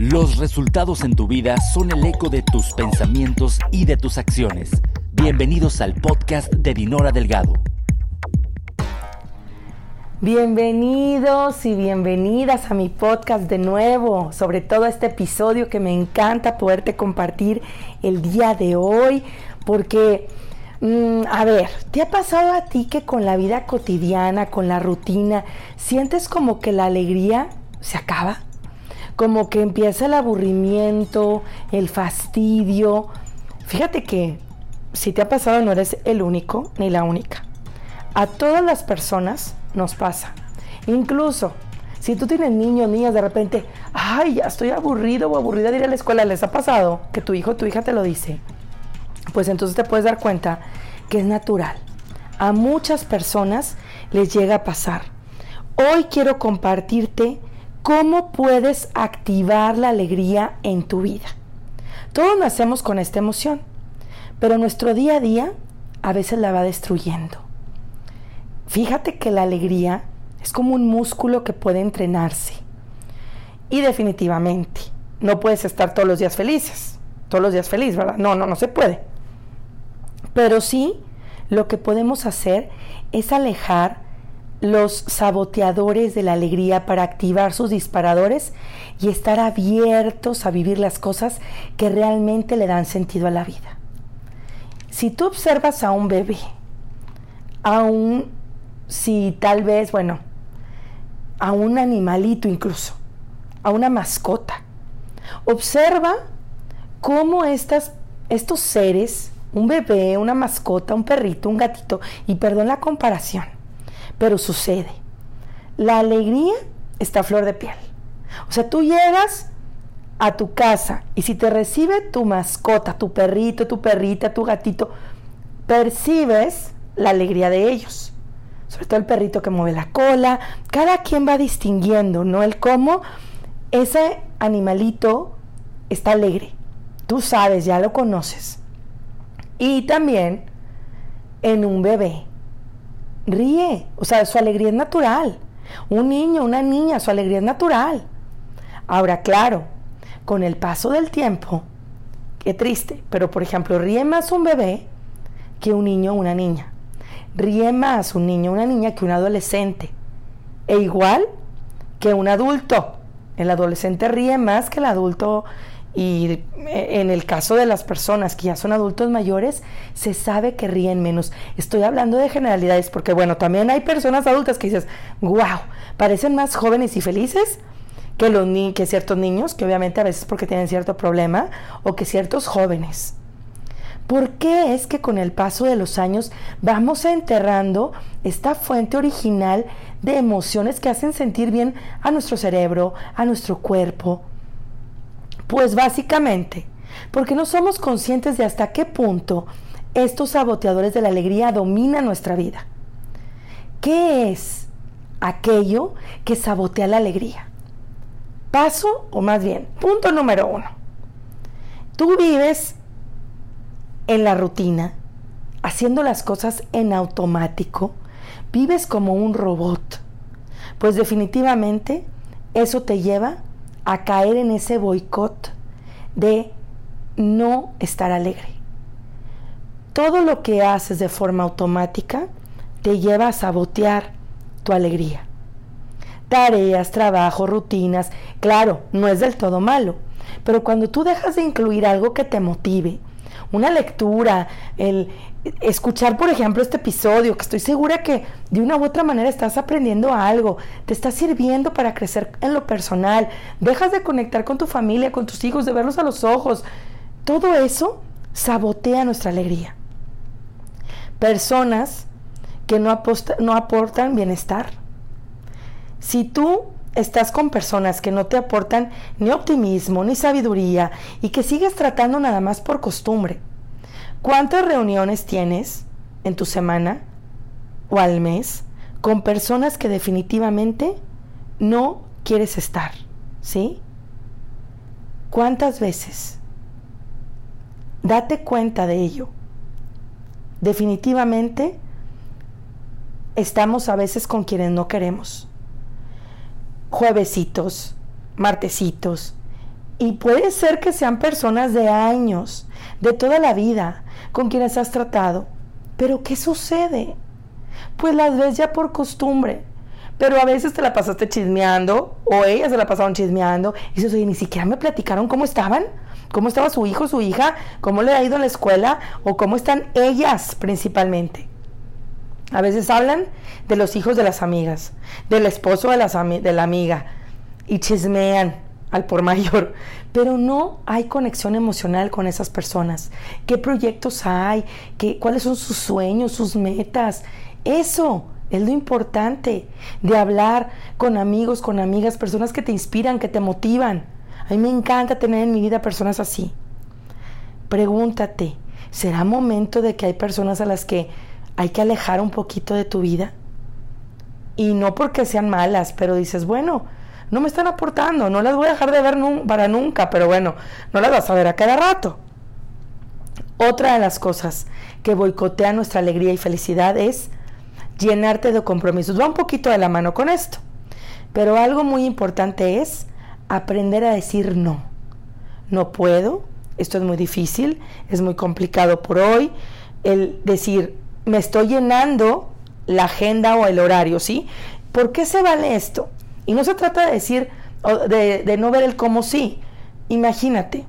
Los resultados en tu vida son el eco de tus pensamientos y de tus acciones. Bienvenidos al podcast de Dinora Delgado. Bienvenidos y bienvenidas a mi podcast de nuevo, sobre todo este episodio que me encanta poderte compartir el día de hoy, porque, mm, a ver, ¿te ha pasado a ti que con la vida cotidiana, con la rutina, sientes como que la alegría se acaba? Como que empieza el aburrimiento, el fastidio. Fíjate que si te ha pasado no eres el único ni la única. A todas las personas nos pasa. Incluso si tú tienes niños, niñas, de repente, ay, ya estoy aburrido o aburrida de ir a la escuela, ¿les ha pasado que tu hijo o tu hija te lo dice? Pues entonces te puedes dar cuenta que es natural. A muchas personas les llega a pasar. Hoy quiero compartirte ¿Cómo puedes activar la alegría en tu vida? Todos nacemos con esta emoción, pero nuestro día a día a veces la va destruyendo. Fíjate que la alegría es como un músculo que puede entrenarse. Y definitivamente, no puedes estar todos los días felices, todos los días feliz, ¿verdad? No, no, no se puede. Pero sí, lo que podemos hacer es alejar los saboteadores de la alegría para activar sus disparadores y estar abiertos a vivir las cosas que realmente le dan sentido a la vida. Si tú observas a un bebé, aún si tal vez, bueno, a un animalito incluso, a una mascota, observa cómo estas, estos seres, un bebé, una mascota, un perrito, un gatito, y perdón la comparación, pero sucede. La alegría está a flor de piel. O sea, tú llegas a tu casa y si te recibe tu mascota, tu perrito, tu perrita, tu gatito, percibes la alegría de ellos. Sobre todo el perrito que mueve la cola. Cada quien va distinguiendo, ¿no? El cómo ese animalito está alegre. Tú sabes, ya lo conoces. Y también en un bebé ríe, o sea, su alegría es natural. Un niño, una niña, su alegría es natural. Ahora, claro, con el paso del tiempo, qué triste, pero por ejemplo, ríe más un bebé que un niño o una niña. Ríe más un niño o una niña que un adolescente. E igual que un adulto. El adolescente ríe más que el adulto y en el caso de las personas que ya son adultos mayores, se sabe que ríen menos. Estoy hablando de generalidades porque, bueno, también hay personas adultas que dices, wow, parecen más jóvenes y felices que, los ni que ciertos niños, que obviamente a veces porque tienen cierto problema, o que ciertos jóvenes. ¿Por qué es que con el paso de los años vamos enterrando esta fuente original de emociones que hacen sentir bien a nuestro cerebro, a nuestro cuerpo? Pues básicamente, porque no somos conscientes de hasta qué punto estos saboteadores de la alegría dominan nuestra vida. ¿Qué es aquello que sabotea la alegría? Paso, o más bien, punto número uno. Tú vives en la rutina, haciendo las cosas en automático, vives como un robot. Pues definitivamente eso te lleva a caer en ese boicot de no estar alegre. Todo lo que haces de forma automática te lleva a sabotear tu alegría. Tareas, trabajo, rutinas, claro, no es del todo malo, pero cuando tú dejas de incluir algo que te motive, una lectura, el escuchar, por ejemplo, este episodio, que estoy segura que de una u otra manera estás aprendiendo algo, te está sirviendo para crecer en lo personal, dejas de conectar con tu familia, con tus hijos, de verlos a los ojos. Todo eso sabotea nuestra alegría. Personas que no, no aportan bienestar. Si tú estás con personas que no te aportan ni optimismo ni sabiduría y que sigues tratando nada más por costumbre. ¿Cuántas reuniones tienes en tu semana o al mes con personas que definitivamente no quieres estar? ¿Sí? ¿Cuántas veces? Date cuenta de ello. Definitivamente estamos a veces con quienes no queremos juevesitos, martesitos, Y puede ser que sean personas de años, de toda la vida, con quienes has tratado. Pero ¿qué sucede? Pues las ves ya por costumbre. Pero a veces te la pasaste chismeando, o ellas se la pasaron chismeando, y dices, oye, ni siquiera me platicaron cómo estaban, cómo estaba su hijo, su hija, cómo le ha ido en la escuela, o cómo están ellas principalmente. A veces hablan de los hijos de las amigas, del esposo de, la amiga, y chismean al por mayor, pero no hay conexión emocional con esas personas. ¿Qué proyectos hay? ¿Qué, ¿Cuáles son sus sueños, sus metas? Eso es lo importante de hablar con amigos, con amigas, personas que te inspiran, que te motivan. A mí me encanta tener en mi vida personas así. Pregúntate, ¿será momento de que hay personas a las que hay que alejar un poquito de tu vida? Y no porque sean malas, pero dices, bueno, no me están aportando, no las voy a dejar de ver para nunca, pero bueno, no las vas a ver a cada rato. Otra de las cosas que boicotea nuestra alegría y felicidad es llenarte de compromisos. Va un poquito de la mano con esto. Pero algo muy importante es aprender a decir no. No puedo, esto es muy difícil, es muy complicado por hoy. El decir, me estoy llenando la agenda o el horario, ¿sí? ¿Por qué se vale esto? Y no se trata de decir, de, de no ver el cómo sí. Imagínate,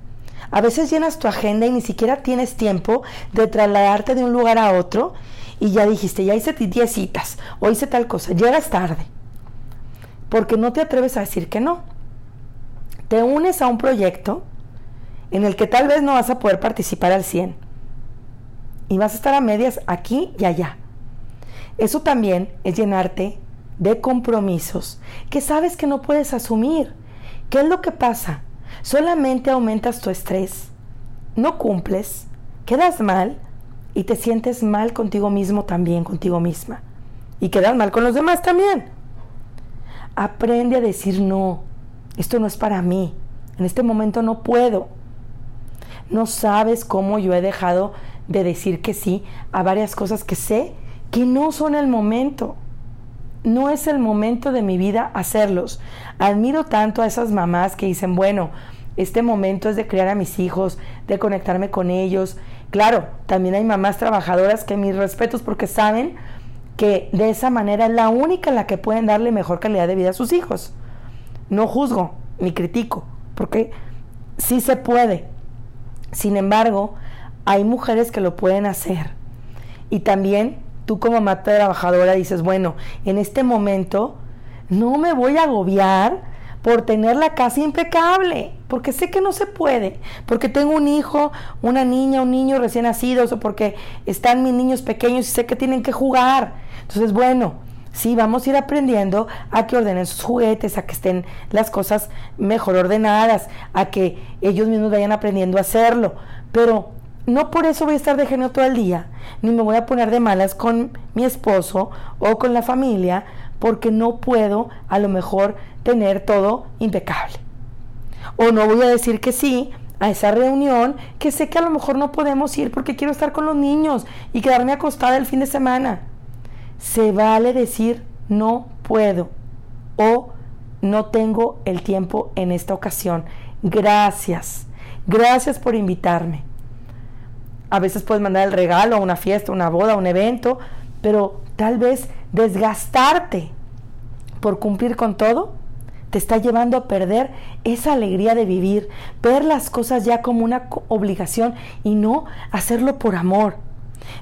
a veces llenas tu agenda y ni siquiera tienes tiempo de trasladarte de un lugar a otro y ya dijiste, ya hice 10 citas o hice tal cosa, llegas tarde, porque no te atreves a decir que no. Te unes a un proyecto en el que tal vez no vas a poder participar al 100 y vas a estar a medias aquí y allá. Eso también es llenarte de compromisos que sabes que no puedes asumir. ¿Qué es lo que pasa? Solamente aumentas tu estrés, no cumples, quedas mal y te sientes mal contigo mismo también, contigo misma. Y quedas mal con los demás también. Aprende a decir no. Esto no es para mí. En este momento no puedo. No sabes cómo yo he dejado de decir que sí a varias cosas que sé que no son el momento. No es el momento de mi vida hacerlos. Admiro tanto a esas mamás que dicen, bueno, este momento es de criar a mis hijos, de conectarme con ellos. Claro, también hay mamás trabajadoras que mis respetos porque saben que de esa manera es la única en la que pueden darle mejor calidad de vida a sus hijos. No juzgo ni critico, porque sí se puede. Sin embargo, hay mujeres que lo pueden hacer. Y también tú como mamá trabajadora dices, bueno, en este momento no me voy a agobiar por tener la casa impecable, porque sé que no se puede, porque tengo un hijo, una niña, un niño recién nacido, o porque están mis niños pequeños y sé que tienen que jugar. Entonces, bueno, sí, vamos a ir aprendiendo a que ordenen sus juguetes, a que estén las cosas mejor ordenadas, a que ellos mismos vayan aprendiendo a hacerlo, pero no por eso voy a estar de genio todo el día, ni me voy a poner de malas con mi esposo o con la familia, porque no puedo a lo mejor tener todo impecable. O no voy a decir que sí a esa reunión que sé que a lo mejor no podemos ir porque quiero estar con los niños y quedarme acostada el fin de semana. Se vale decir no puedo o no tengo el tiempo en esta ocasión. Gracias. Gracias por invitarme. A veces puedes mandar el regalo a una fiesta, una boda, un evento, pero tal vez desgastarte por cumplir con todo te está llevando a perder esa alegría de vivir, ver las cosas ya como una obligación y no hacerlo por amor.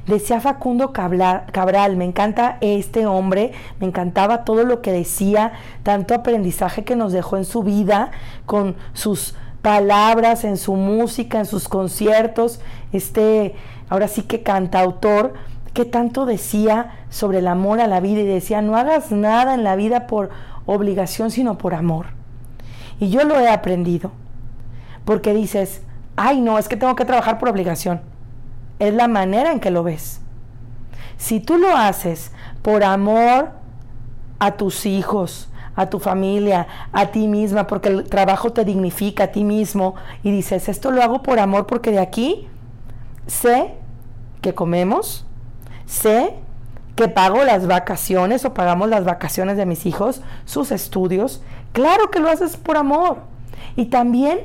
Decía Facundo Cabral, me encanta este hombre, me encantaba todo lo que decía, tanto aprendizaje que nos dejó en su vida, con sus palabras, en su música, en sus conciertos, este, ahora sí que cantautor, que tanto decía sobre el amor a la vida y decía, no hagas nada en la vida por obligación, sino por amor. Y yo lo he aprendido, porque dices, ay no, es que tengo que trabajar por obligación. Es la manera en que lo ves. Si tú lo haces por amor a tus hijos, a tu familia, a ti misma, porque el trabajo te dignifica a ti mismo, y dices, esto lo hago por amor porque de aquí sé que comemos, sé que pago las vacaciones o pagamos las vacaciones de mis hijos, sus estudios. Claro que lo haces por amor. Y también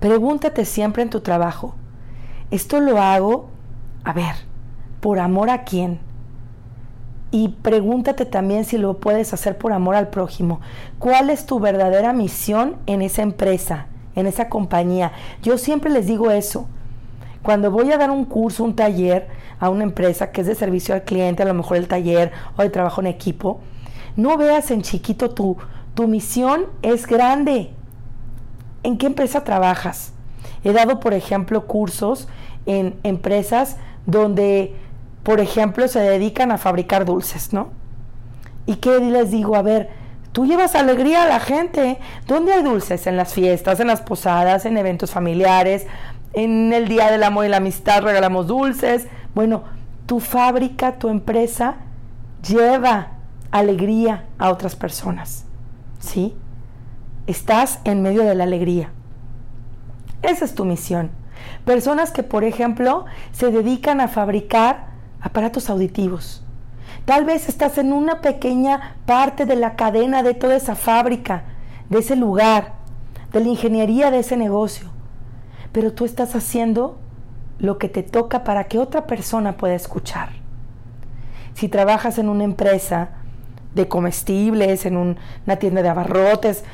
Pregúntate siempre en tu trabajo, ¿esto lo hago, a ver, por amor a quién? Y pregúntate también si lo puedes hacer por amor al prójimo. ¿Cuál es tu verdadera misión en esa empresa, en esa compañía? Yo siempre les digo eso. Cuando voy a dar un curso, un taller a una empresa que es de servicio al cliente, a lo mejor el taller o de trabajo en equipo, no veas en chiquito tu, tu misión es grande. ¿En qué empresa trabajas? He dado, por ejemplo, cursos en empresas donde por ejemplo, se dedican a fabricar dulces, ¿no? ¿Y qué les digo? A ver, tú llevas alegría a la gente. ¿Dónde hay dulces? En las fiestas, en las posadas, en eventos familiares, en el Día del Amor y la Amistad regalamos dulces. Bueno, tu fábrica, tu empresa lleva alegría a otras personas. ¿Sí? Estás en medio de la alegría. Esa es tu misión. Personas que, por ejemplo, se dedican a fabricar aparatos auditivos. Tal vez estás en una pequeña parte de la cadena de toda esa fábrica, de ese lugar, de la ingeniería de ese negocio. Pero tú estás haciendo lo que te toca para que otra persona pueda escuchar. Si trabajas en una empresa de comestibles, en una tienda de abarrotes,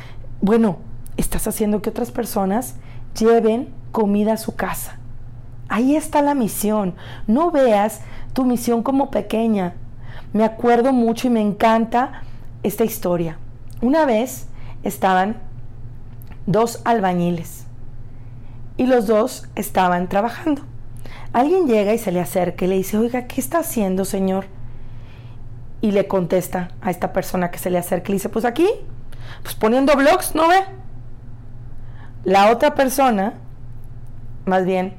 bueno, estás haciendo que otras personas lleven comida a su casa. Ahí está la misión. No veas tu misión como pequeña. Me acuerdo mucho y me encanta esta historia. Una vez estaban dos albañiles y los dos estaban trabajando. Alguien llega y se le acerca y le dice, oiga, ¿qué está haciendo, señor? Y le contesta a esta persona que se le acerca y le dice, pues aquí, pues poniendo blogs, ¿no ve? La otra persona, más bien,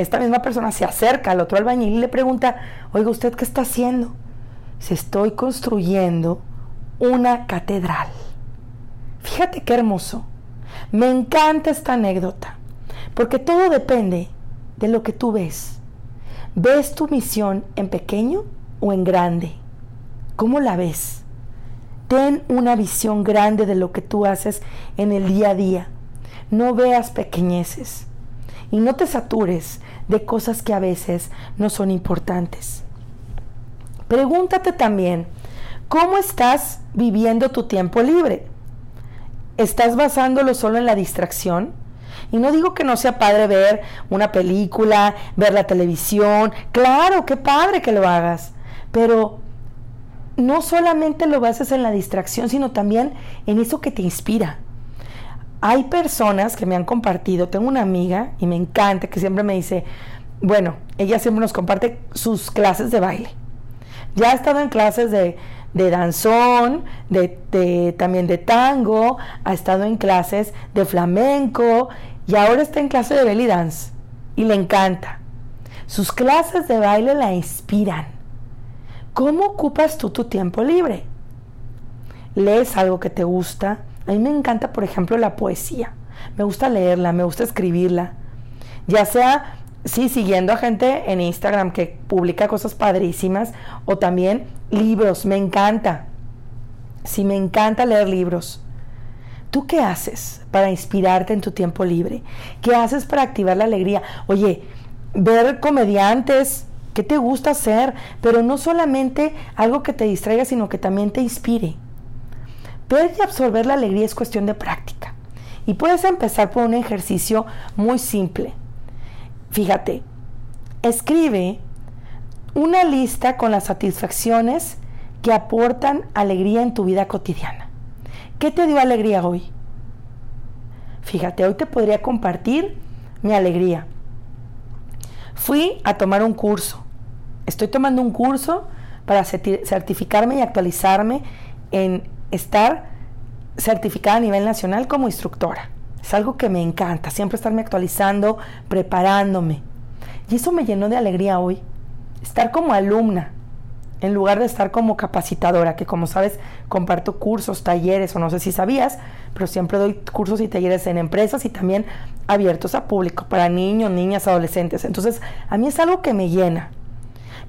esta misma persona se acerca al otro albañil y le pregunta, oiga, ¿usted qué está haciendo? Se estoy construyendo una catedral. Fíjate qué hermoso. Me encanta esta anécdota, porque todo depende de lo que tú ves. ¿Ves tu misión en pequeño o en grande? ¿Cómo la ves? Ten una visión grande de lo que tú haces en el día a día. No veas pequeñeces y no te satures de cosas que a veces no son importantes. Pregúntate también, ¿cómo estás viviendo tu tiempo libre? ¿Estás basándolo solo en la distracción? Y no digo que no sea padre ver una película, ver la televisión. Claro, qué padre que lo hagas. Pero no solamente lo bases en la distracción, sino también en eso que te inspira. Hay personas que me han compartido, tengo una amiga y me encanta que siempre me dice, bueno, ella siempre nos comparte sus clases de baile. Ya ha estado en clases de, danzón, de, también de tango, ha estado en clases de flamenco y ahora está en clase de belly dance y le encanta. Sus clases de baile la inspiran. ¿Cómo ocupas tú tu tiempo libre? ¿Lees algo que te gusta? A mí me encanta, por ejemplo, la poesía. Me gusta leerla, me gusta escribirla. Ya sea, sí, siguiendo a gente en Instagram que publica cosas padrísimas o también libros, me encanta. Sí, me encanta leer libros. ¿Tú qué haces para inspirarte en tu tiempo libre? ¿Qué haces para activar la alegría? Oye, ver comediantes, ¿qué te gusta hacer? Pero no solamente algo que te distraiga, sino que también te inspire. Ver absorber la alegría es cuestión de práctica. Y puedes empezar por un ejercicio muy simple. Fíjate, escribe una lista con las satisfacciones que aportan alegría en tu vida cotidiana. ¿Qué te dio alegría hoy? Fíjate, hoy te podría compartir mi alegría. Fui a tomar un curso. Estoy tomando un curso para certificarme y actualizarme en estar certificada a nivel nacional como instructora. Es algo que me encanta, siempre estarme actualizando, preparándome. Y eso me llenó de alegría hoy. Estar como alumna, en lugar de estar como capacitadora, que como sabes, comparto cursos, talleres, o no sé si sabías, pero siempre doy cursos y talleres en empresas y también abiertos a público, para niños, niñas, adolescentes. Entonces, a mí es algo que me llena.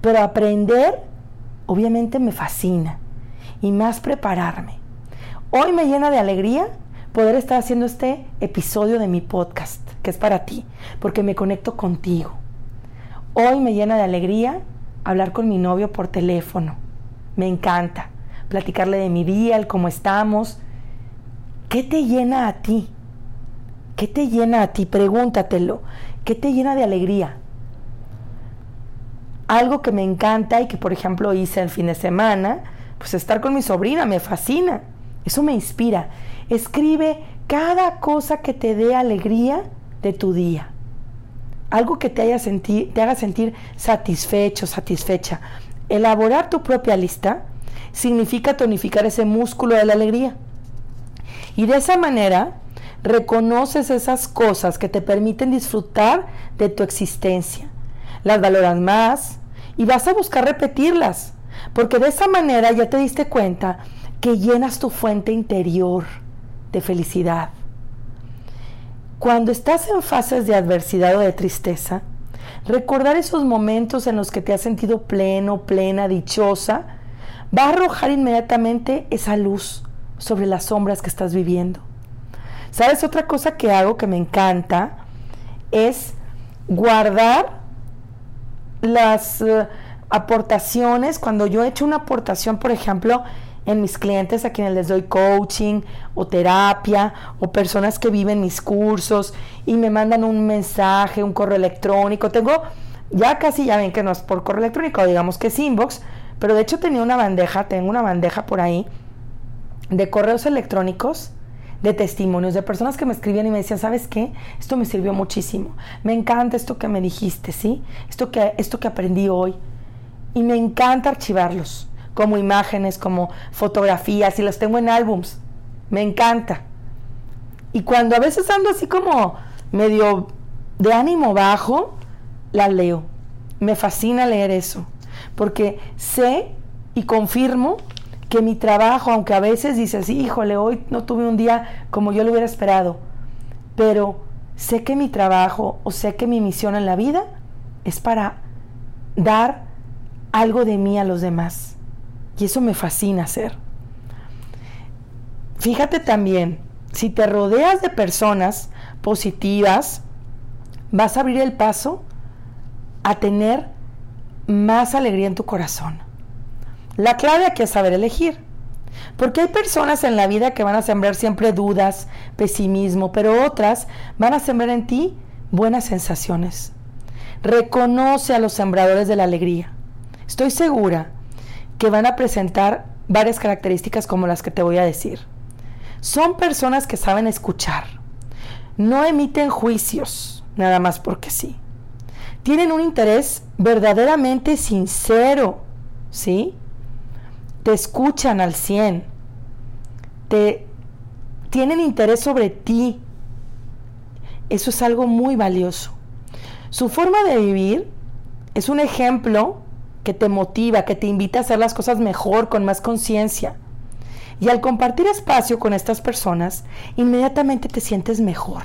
Pero aprender, obviamente, me fascina y más prepararme. Hoy me llena de alegría poder estar haciendo este episodio de mi podcast, que es para ti, porque me conecto contigo. Hoy me llena de alegría hablar con mi novio por teléfono. Me encanta platicarle de mi día, el cómo estamos. ¿Qué te llena a ti? ¿Qué te llena a ti? Pregúntatelo. ¿Qué te llena de alegría? Algo que me encanta y que por ejemplo hice el fin de semana, pues estar con mi sobrina, me fascina. Eso me inspira. Escribe cada cosa que te dé alegría de tu día. Algo que te, te haga sentir satisfecho, satisfecha. Elaborar tu propia lista significa tonificar ese músculo de la alegría. Y de esa manera reconoces esas cosas que te permiten disfrutar de tu existencia. Las valoras más y vas a buscar repetirlas, porque de esa manera ya te diste cuenta que llenas tu fuente interior de felicidad. Cuando estás en fases de adversidad o de tristeza, recordar esos momentos en los que te has sentido pleno, plena, dichosa, va a arrojar inmediatamente esa luz sobre las sombras que estás viviendo. ¿Sabes? Otra cosa que hago que me encanta es guardar las eh, aportaciones. Cuando yo he hecho una aportación, por ejemplo, en mis clientes a quienes les doy coaching o terapia o personas que viven mis cursos y me mandan un mensaje, un correo electrónico. Tengo, ya casi ya ven que no es por correo electrónico, digamos que es inbox, pero de hecho tenía una bandeja, tengo una bandeja por ahí de correos electrónicos de testimonios, de personas que me escribían y me decían, ¿sabes qué? Esto me sirvió muchísimo. Me encanta esto que me dijiste, ¿sí? Esto que, esto que aprendí hoy. Y me encanta archivarlos, como imágenes, como fotografías, y los tengo en álbums. Me encanta. Y cuando a veces ando así como medio de ánimo bajo, la leo. Me fascina leer eso, porque sé y confirmo que mi trabajo, aunque a veces dices, híjole, hoy no tuve un día como yo lo hubiera esperado, pero sé que mi trabajo o sé que mi misión en la vida es para dar algo de mí a los demás. Y eso me fascina hacer. Fíjate también, si te rodeas de personas positivas, vas a abrir el paso a tener más alegría en tu corazón. La clave aquí es saber elegir. Porque hay personas en la vida que van a sembrar siempre dudas, pesimismo, pero otras van a sembrar en ti buenas sensaciones. Reconoce a los sembradores de la alegría. Estoy segura que van a presentar varias características como las que te voy a decir. Son personas que saben escuchar. No emiten juicios, nada más porque sí. Tienen un interés verdaderamente sincero, ¿sí? te escuchan al 100, te tienen interés sobre ti. Eso es algo muy valioso. Su forma de vivir es un ejemplo que te motiva, que te invita a hacer las cosas mejor, con más conciencia. Y al compartir espacio con estas personas, inmediatamente te sientes mejor.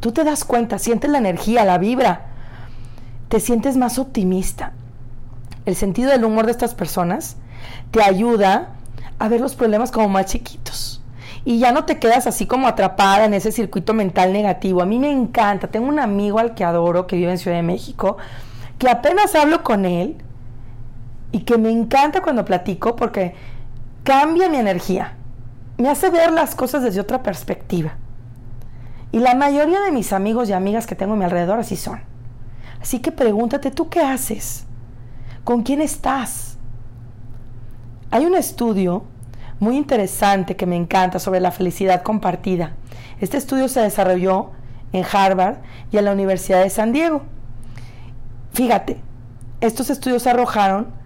Tú te das cuenta, sientes la energía, la vibra, te sientes más optimista. El sentido del humor de estas personas te ayuda a ver los problemas como más chiquitos. Y ya no te quedas así como atrapada en ese circuito mental negativo. A mí me encanta. Tengo un amigo al que adoro que vive en Ciudad de México, que apenas hablo con él y que me encanta cuando platico porque cambia mi energía. Me hace ver las cosas desde otra perspectiva. Y la mayoría de mis amigos y amigas que tengo a mi alrededor así son. Así que pregúntate, ¿tú qué haces? ¿Con quién estás? Hay un estudio muy interesante que me encanta sobre la felicidad compartida. Este estudio se desarrolló en Harvard y en la Universidad de San Diego. Fíjate, estos estudios arrojaron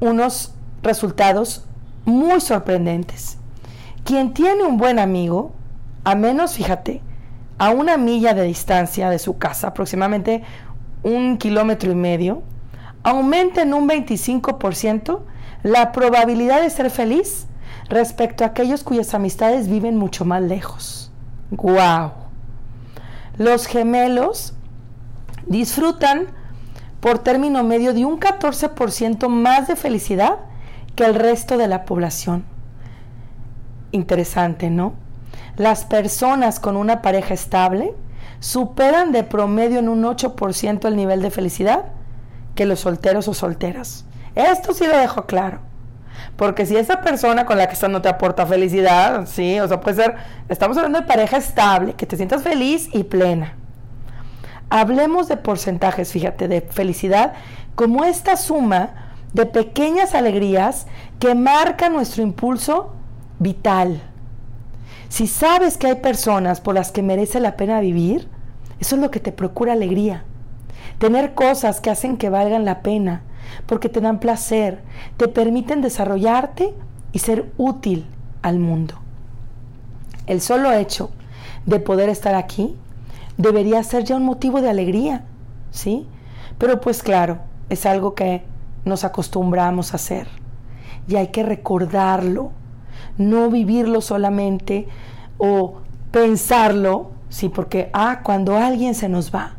unos resultados muy sorprendentes. Quien tiene un buen amigo, a menos, fíjate, a una milla de distancia de su casa, aproximadamente un kilómetro y medio, aumenta en un 25% la probabilidad de ser feliz respecto a aquellos cuyas amistades viven mucho más lejos. ¡Wow! Los gemelos disfrutan por término medio de un 14% más de felicidad que el resto de la población. Interesante, ¿no? las personas con una pareja estable superan de promedio en un 8% el nivel de felicidad que los solteros o solteras. Esto sí lo dejo claro. Porque si esa persona con la que estás no te aporta felicidad, sí, o sea, puede ser, estamos hablando de pareja estable, que te sientas feliz y plena. Hablemos de porcentajes, fíjate, de felicidad como esta suma de pequeñas alegrías que marcan nuestro impulso vital. Si sabes que hay personas por las que merece la pena vivir, eso es lo que te procura alegría. Tener cosas que hacen que valgan la pena, porque te dan placer, te permiten desarrollarte y ser útil al mundo. El solo hecho de poder estar aquí debería ser ya un motivo de alegría, ¿sí? Pero pues claro, es algo que nos acostumbramos a hacer y hay que recordarlo, no vivirlo solamente o pensarlo, sí, porque, ah, cuando alguien se nos va,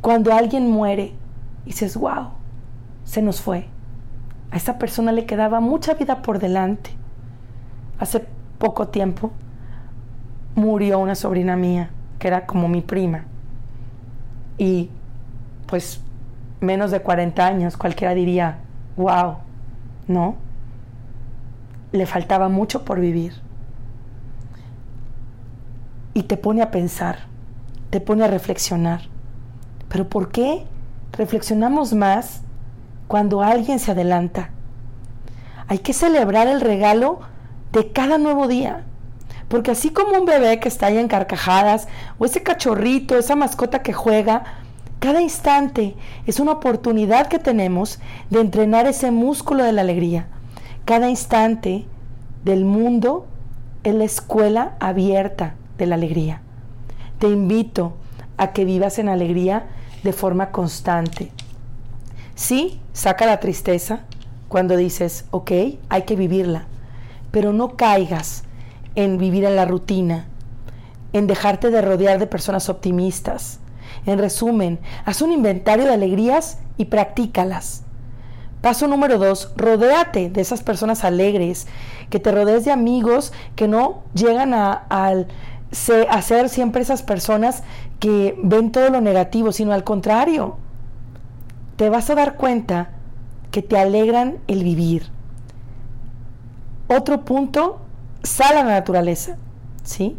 cuando alguien muere, dices, wow, se nos fue. A esa persona le quedaba mucha vida por delante. Hace poco tiempo murió una sobrina mía, que era como mi prima. Y pues menos de 40 años, cualquiera diría, wow, ¿no? Le faltaba mucho por vivir. Y te pone a pensar, te pone a reflexionar. Pero ¿por qué reflexionamos más cuando alguien se adelanta? Hay que celebrar el regalo de cada nuevo día. Porque así como un bebé que está ahí en carcajadas, o ese cachorrito, esa mascota que juega, cada instante es una oportunidad que tenemos de entrenar ese músculo de la alegría. Cada instante del mundo es la escuela abierta de la alegría. Te invito a que vivas en alegría de forma constante. Sí, saca la tristeza cuando dices, ok, hay que vivirla, pero no caigas en vivir en la rutina, en dejarte de rodear de personas optimistas. En resumen, haz un inventario de alegrías y practícalas. Paso número dos, rodéate de esas personas alegres, que te rodees de amigos que no llegan a, a ser siempre esas personas que ven todo lo negativo, sino al contrario. Te vas a dar cuenta que te alegran el vivir. Otro punto, sal a la naturaleza, ¿sí?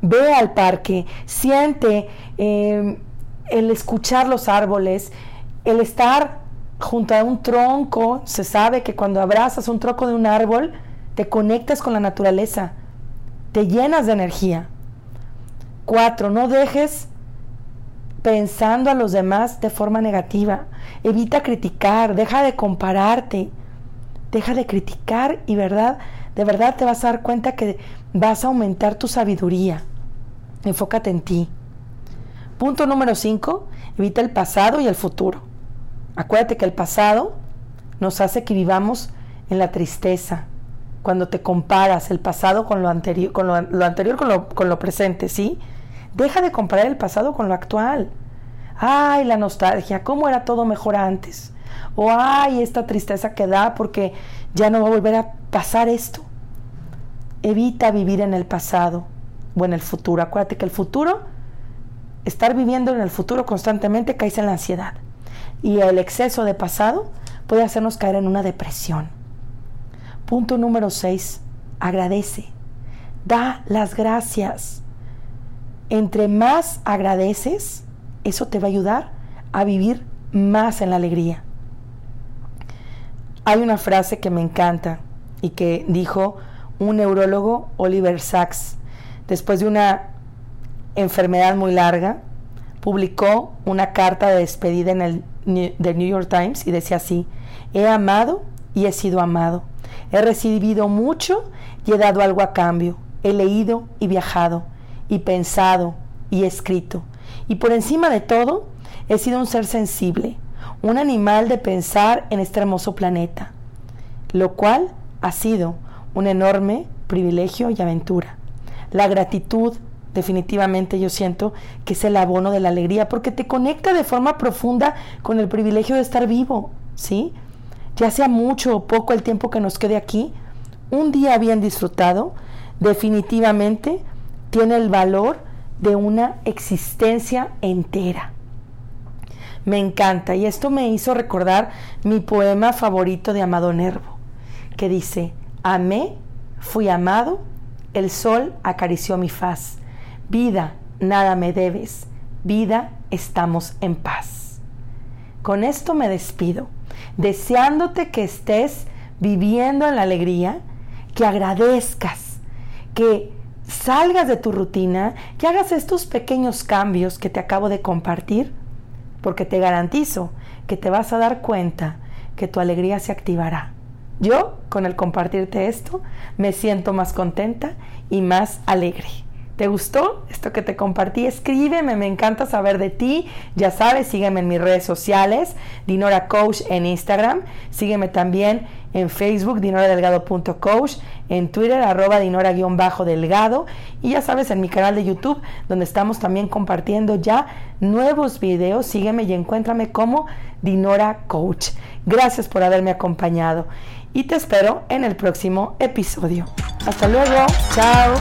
Ve al parque, siente em, el escuchar los árboles, el estar junto a un tronco, se sabe que cuando abrazas un tronco de un árbol, te conectas con la naturaleza, te llenas de energía. Cuatro, no dejes pensando a los demás de forma negativa. Evita criticar, deja de compararte, deja de criticar y verdad, de verdad te vas a dar cuenta que vas a aumentar tu sabiduría. Enfócate en ti. Punto número 5, evita el pasado y el futuro. Acuérdate que el pasado nos hace que vivamos en la tristeza. Cuando te comparas el pasado con lo anterior, con lo, anterior con lo, con lo presente, ¿sí? Deja de comparar el pasado con lo actual. Ay, la nostalgia, cómo era todo mejor antes. O ay, esta tristeza que da porque ya no va a volver a pasar esto. Evita vivir en el pasado o en el futuro. Acuérdate que el futuro, estar viviendo en el futuro constantemente caes en la ansiedad. Y el exceso de pasado puede hacernos caer en una depresión. Punto número 6. Agradece. Da las gracias entre más agradeces, eso te va a ayudar a vivir más en la alegría. Hay una frase que me encanta y que dijo un neurólogo, Oliver Sacks, después de una enfermedad muy larga, publicó una carta de despedida en el New York Times y decía así, he amado y he sido amado, he recibido mucho y he dado algo a cambio, he leído y viajado, y pensado y escrito. Y por encima de todo, he sido un ser sensible, un animal de pensar en este hermoso planeta, lo cual ha sido un enorme privilegio y aventura. La gratitud, definitivamente yo siento que es el abono de la alegría, porque te conecta de forma profunda con el privilegio de estar vivo, ¿sí? Ya sea mucho o poco el tiempo que nos quede aquí, un día bien disfrutado, definitivamente tiene el valor de una existencia entera. Me encanta y esto me hizo recordar mi poema favorito de Amado Nervo, que dice, amé, fui amado, el sol acarició mi faz, vida, nada me debes, vida, estamos en paz. Con esto me despido, deseándote que estés viviendo en la alegría, que agradezcas, que salgas de tu rutina, que hagas estos pequeños cambios que te acabo de compartir, porque te garantizo que te vas a dar cuenta que tu alegría se activará. Yo, con el compartirte esto, me siento más contenta y más alegre. ¿Te gustó esto que te compartí? Escríbeme, me encanta saber de ti. Ya sabes, sígueme en mis redes sociales, Dinora Coach en Instagram. Sígueme también en Facebook, dinoradelgado.coach, en Twitter, arroba dinora-delgado. Y ya sabes, en mi canal de YouTube, donde estamos también compartiendo ya nuevos videos. Sígueme y encuéntrame como Dinora Coach. Gracias por haberme acompañado. Y te espero en el próximo episodio. Hasta luego. Chao.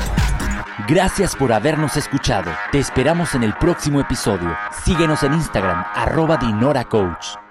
Gracias por habernos escuchado. Te esperamos en el próximo episodio. Síguenos en Instagram, arroba Dinora Coach.